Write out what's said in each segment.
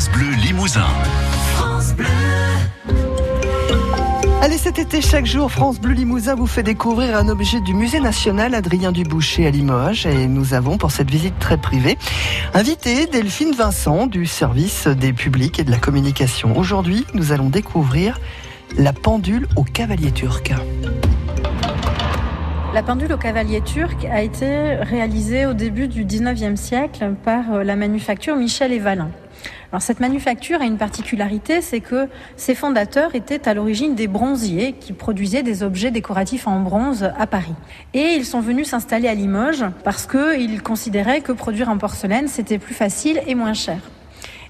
France Bleu Limousin. France Bleu. Allez, cet été, chaque jour, France Bleu Limousin vous fait découvrir un objet du musée national Adrien Duboucher à Limoges. Et nous avons, pour cette visite très privée, invité Delphine Vincent du service des publics et de la communication. Aujourd'hui, nous allons découvrir la pendule au cavalier turc. La pendule au cavalier turc a été réalisée au début du 19e siècle par euh, la manufacture Michel et Valin. Alors cette manufacture a une particularité, c'est que ses fondateurs étaient à l'origine des bronziers qui produisaient des objets décoratifs en bronze à Paris. Et ils sont venus s'installer à Limoges parce qu'ils considéraient que produire en porcelaine c'était plus facile et moins cher.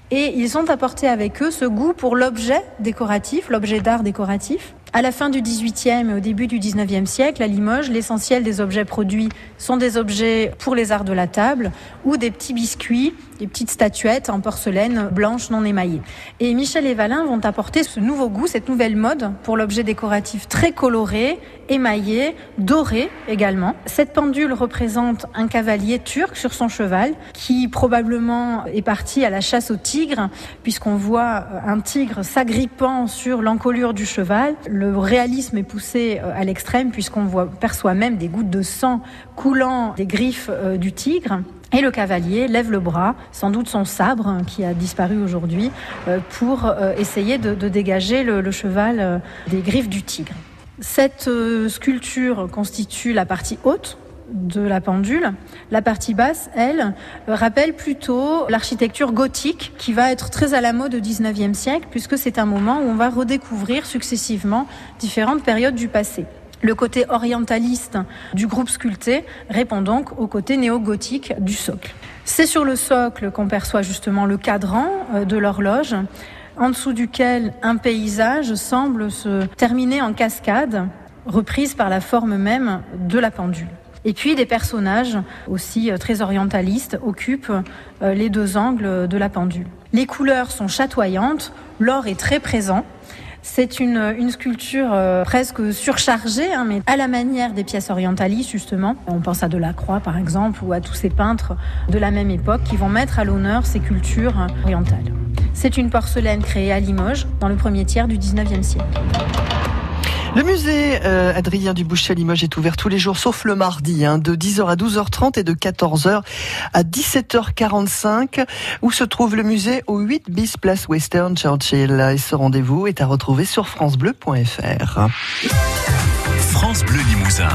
Et ils ont apporté avec eux ce goût pour l'objet décoratif, l'objet d'art décoratif, à la fin du XVIIIe et au début du XIXe siècle, à Limoges, l'essentiel des objets produits sont des objets pour les arts de la table ou des petits biscuits, des petites statuettes en porcelaine blanche non émaillée. Et Michel et Valin vont apporter ce nouveau goût, cette nouvelle mode pour l'objet décoratif très coloré, émaillé, doré également. Cette pendule représente un cavalier turc sur son cheval qui probablement est parti à la chasse au tigre puisqu'on voit un tigre s'agrippant sur l'encolure du cheval le réalisme est poussé euh, à l'extrême puisqu'on perçoit même des gouttes de sang coulant des griffes euh, du tigre. Et le cavalier lève le bras, sans doute son sabre hein, qui a disparu aujourd'hui, euh, pour essayer de, dégager le, cheval des griffes du tigre. Cette sculpture constitue la partie haute de la pendule. La partie basse, elle, rappelle plutôt l'architecture gothique qui va être très à la mode au 19e siècle puisque c'est un moment où on va redécouvrir successivement différentes périodes du passé. Le côté orientaliste du groupe sculpté répond donc au côté néo-gothique du socle. C'est sur le socle qu'on perçoit justement le cadran euh, de l'horloge, en dessous duquel un paysage semble se terminer en cascade, reprise par la forme même de la pendule. Et puis des personnages aussi euh, très orientalistes occupent euh, les deux angles de la pendule. Les couleurs sont chatoyantes, l'or est très présent. C'est une, sculpture euh, presque surchargée, hein, mais à la manière des pièces orientalistes, justement. On pense à Delacroix, par exemple, ou à tous ces peintres de la même époque qui vont mettre à l'honneur ces cultures orientales. C'est une porcelaine créée à Limoges dans le premier tiers du 19e siècle. Le musée euh, Adrien Duboucher à Limoges est ouvert tous les jours, sauf le mardi, hein, de 10h à 12h30 et de 14h à 17h45, où se trouve le musée au 8 bis Place Western Churchill. Et ce rendez-vous est à retrouver sur francebleu.fr. France Bleu Limousin.